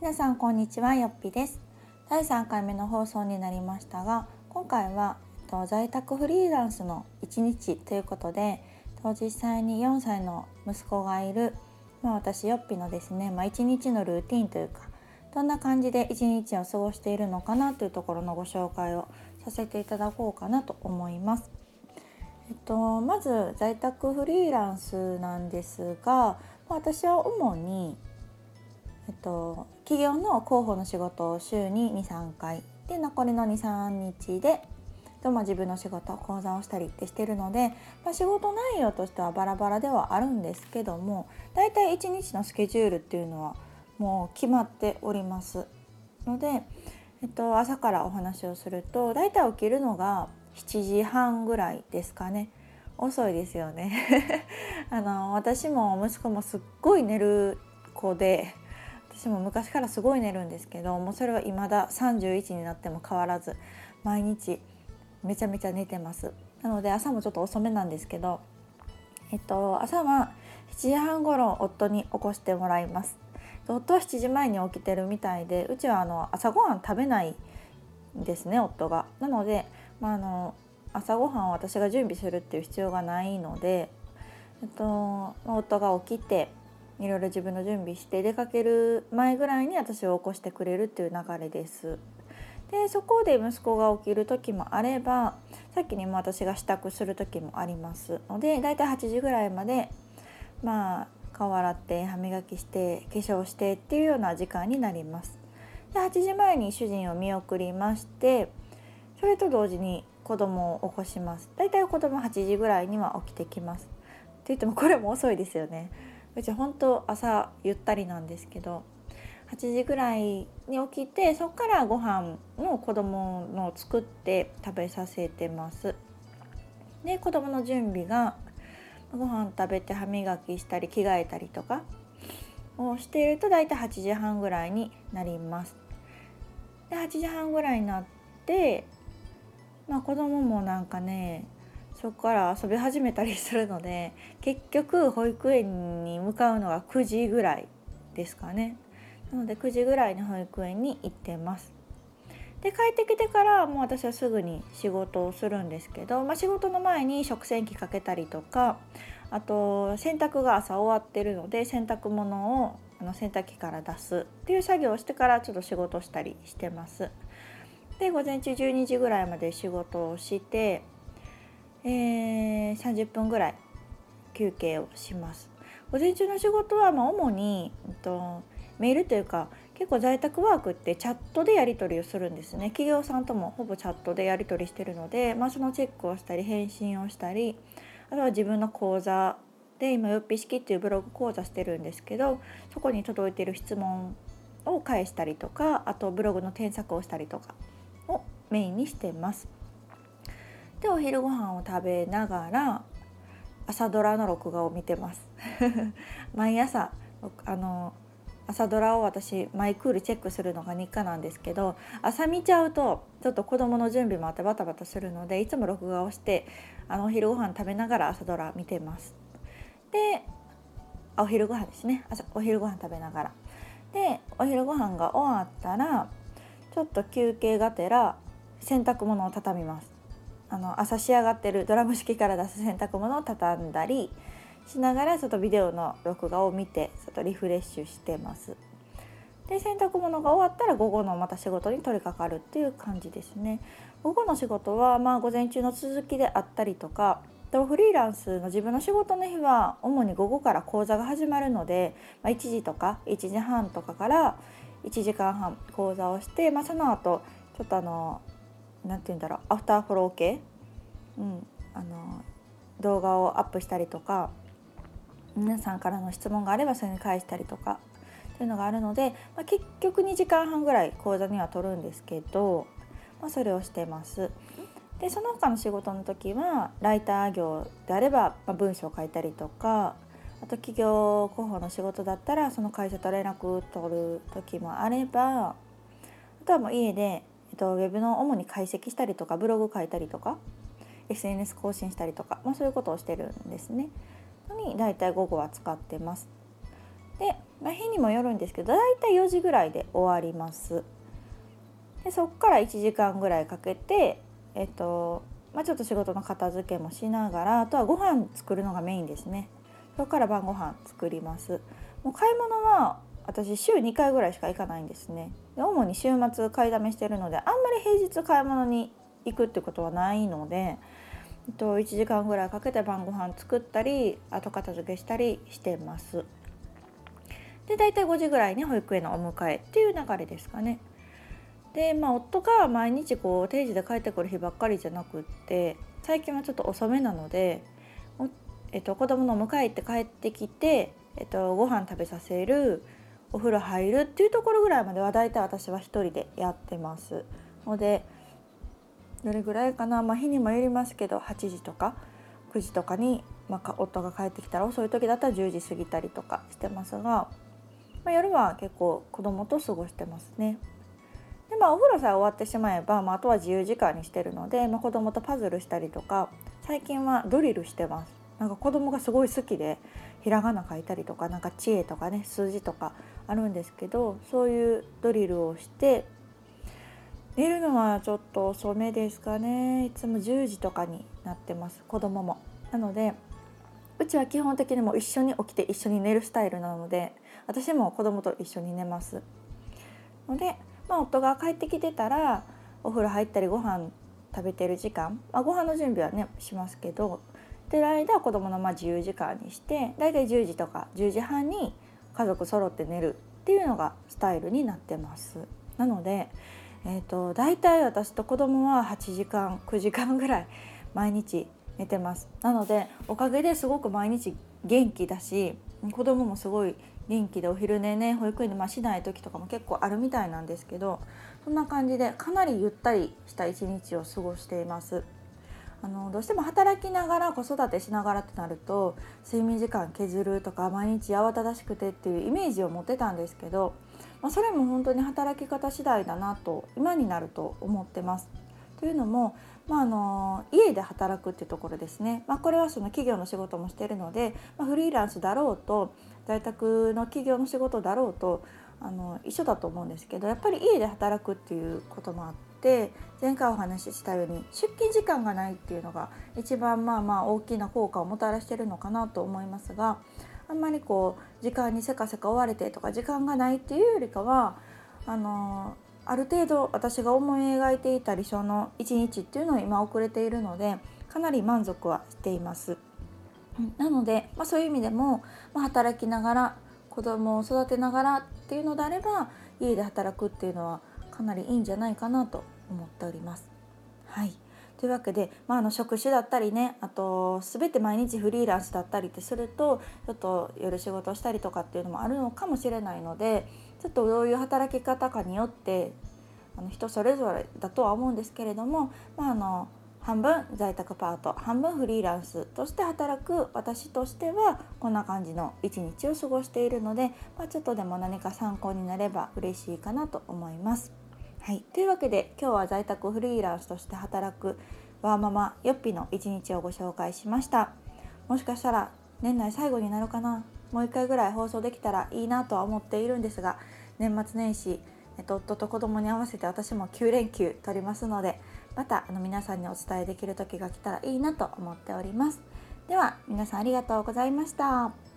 皆さんこんにちはよっぴです第3回目の放送になりましたが今回は在宅フリーランスの1日ということで実際に4歳の息子がいる、まあ、私よっぴのですね、まあ、1日のルーティンというかどんな感じで1日を過ごしているのかなというところのご紹介をさせていただこうかなと思います。えっと、まず在宅フリーランスなんですが私は主にえっと、企業の広報の仕事を週に23回。で残りの23日でと、まあ、自分の仕事講座をしたりってしてるので、まあ、仕事内容としてはバラバラではあるんですけども大体1日のスケジュールっていうのはもう決まっております。ので、えっと、朝からお話をすると大体起きるのが7時半ぐらいですかね。遅いですよね。あの私も息子もすっごい寝る子で私も昔からすごい寝るんですけどもうそれは未だ31になっても変わらず毎日めちゃめちゃ寝てます。なので朝もちょっと遅めなんですけどえっと朝は7時半頃夫に起こしてもらいます。夫は7時前に起きてるみたいでうちはあの朝ごはん食べないんですね夫が。なので、まあ、あの朝ごはんを私が準備するっていう必要がないので、えっと、夫が起きていろいろ自分の準備して出かける前ぐらいに私を起こしてくれるっていう流れです。でそこで息子が起きる時もあればさっきにも私が支度する時もありますのでだいたい8時ぐらいまでまあ顔洗って歯磨きして化粧してっていうような時間になります。で8時前に主人を見送りましてそれと同時に子供を起こします。だいたい子供8時ぐらいには起きてきます。って言ってもこれも遅いですよね。うち本当朝ゆったりなんですけど8時ぐらいに起きてそこからご飯の子供の作って食べさせてます。で子供の準備がご飯食べて歯磨きしたり着替えたりとかをしていると大体8時半ぐらいになります。で8時半ぐらいになってまあ子供もなんかねそこから遊び始めたりするので結局保育園に向かうのが9時ぐらいですかねなので9時ぐらいに保育園に行ってますで帰ってきてからもう私はすぐに仕事をするんですけど、まあ、仕事の前に食洗機かけたりとかあと洗濯が朝終わってるので洗濯物をあの洗濯機から出すっていう作業をしてからちょっと仕事したりしてます。で午前中12時ぐらいまで仕事をしてえー、30分ぐらい休憩をします午前中の仕事はまあ主に、えっと、メールというか結構在宅ワークってチャットでやり取りをするんですね企業さんともほぼチャットでやり取りしてるので、まあ、そのチェックをしたり返信をしたりあとは自分の講座で今よっぴ式っていうブログ講座してるんですけどそこに届いてる質問を返したりとかあとブログの添削をしたりとかをメインにしてます。でお昼ご飯を食べながら朝ドラの録画を見てます。毎朝あの朝ドラを私マイクールチェックするのが日課なんですけど朝見ちゃうとちょっと子供の準備もあってバタバタするのでいつも録画をしてあのお昼ご飯食べながら朝ドラ見てます。でお昼ご飯ですね。朝お昼ご飯食べながら。でお昼ご飯が終わったらちょっと休憩がてら洗濯物を畳みます。あの朝仕上がってるドラム式から出す洗濯物を畳んだりしながらちょっとビデオの録画を見てちょっとリフレッシュしてます。で洗濯物が終わったら午後のまた仕事に取り掛かるっていう感じですね。午後の仕事はまあ午前中の続きであったりとかとフリーランスの自分の仕事の日は主に午後から講座が始まるので、まあ、1時とか1時半とかから1時間半講座をして、まあ、その後ちょっとあの何て言うんだろうアフターフォロー系、うん、あの動画をアップしたりとか皆さんからの質問があればそれに返したりとかというのがあるので、まあ、結局2時間半ぐらい講座には取るんですけど、まあ、それをしてます。でその他の仕事の時はライター業であれば、まあ、文章を書いたりとかあと企業広報の仕事だったらその会社と連絡取る時もあればあとはもう家でと、ウェブの主に解析したりとかブログ書いたりとか SNS 更新したりとか、まあ、そういうことをしてるんですね。に大体午後は使ってます。で、まあ、日にもよるんですけどだいたい4時ぐらいで終わりますでそっから1時間ぐらいかけてえっとまあ、ちょっと仕事の片付けもしながらあとはご飯作るのがメインですねそこから晩ご飯作りますもう買い物は私週2回ぐらいしか行かないんですね。で主に週末買いだめしてるのであんまり平日買い物に行くってことはないので、えっと、1時間ぐらいかけて晩ご飯作ったり後片付けしたりしてます。で大体5時ぐらいに保育園のお迎えっていう流れですかね。でまあ夫が毎日こう定時で帰ってくる日ばっかりじゃなくって最近はちょっと遅めなので、えっと、子供の迎え行って帰ってきて、えっと、ご飯食べさせるお風呂入るっていうところぐらいまでは大体私は一人でやってますのでどれぐらいかな、まあ、日にもよりますけど8時とか9時とかに、まあ、夫が帰ってきたら遅い時だったら10時過ぎたりとかしてますが、まあ、夜は結構子供と過ごしてますね。でまあお風呂さえ終わってしまえば、まあ、あとは自由時間にしてるので、まあ、子供とパズルしたりとか最近はドリルしてますなんか子供がすごい好きでひらがな書いたりとかなんか知恵とかね数字とかあるんですけどそういうドリルをして寝るのはちょっと遅めですかね。いつも10時とかになってます子供も。なのでうちは基本的にも一緒に起きて一緒に寝るスタイルなので私も子供と一緒に寝ます。のでまあ、夫が帰ってきてたらお風呂入ったりご飯食べてる時間、まあ、ご飯の準備はねしますけどでる間は子供のま自由時間にしてだいたい10時とか10時半に家族揃って寝るっていうのがスタイルになってます。なので、えーと、だいたい私と子供は8時間9時間ぐらい毎日寝てますなのでおかげですごく毎日元気だし子供もすごい元気でお昼寝ね保育園でまあしない時とかも結構あるみたいなんですけどそんな感じでかなりゆったりした一日を過ごしています。あのどうしても働きながら子育てしながらってなると睡眠時間削るとか毎日慌ただしくてっていうイメージを持ってたんですけど、まあ、それも本当に働き方次第だなと今になると思ってます。というのも、まあ、あの家で働くっていうところですね、まあ、これはその企業の仕事もしてるので、まあ、フリーランスだろうと在宅の企業の仕事だろうとあの一緒だと思うんですけどやっぱり家で働くっていうこともあって前回お話ししたように出勤時間がないっていうのが一番まあまあ大きな効果をもたらしてるのかなと思いますがあんまりこう時間にせかせか追われてとか時間がないっていうよりかはあのある程度私が思い描いていた理想の一日っていうのを今遅れているのでかなり満足はしています。なので、まあ、そういう意味でも、まあ、働きながら子供を育てながらっていうのであれば家で働くっていうのはかなりいいんじゃないかなと思っております。はいというわけで、まあ、あの職種だったりねあと全て毎日フリーランスだったりってするとちょっと夜仕事したりとかっていうのもあるのかもしれないのでちょっとどういう働き方かによってあの人それぞれだとは思うんですけれども、まあ、あの半分在宅パート半分フリーランスとして働く私としてはこんな感じの一日を過ごしているので、まあ、ちょっとでも何か参考になれば嬉しいかなと思います。はい、というわけで今日は在宅フリーランスとして働くワーママよっぴの一日をご紹介しました。もしかしたら年内最後になるかな。もう一回ぐらい放送できたらいいなとは思っているんですが年末年始夫と子供に合わせて私も9連休取りますのでまたあの皆さんにお伝えできる時が来たらいいなと思っております。では皆さんありがとうございました。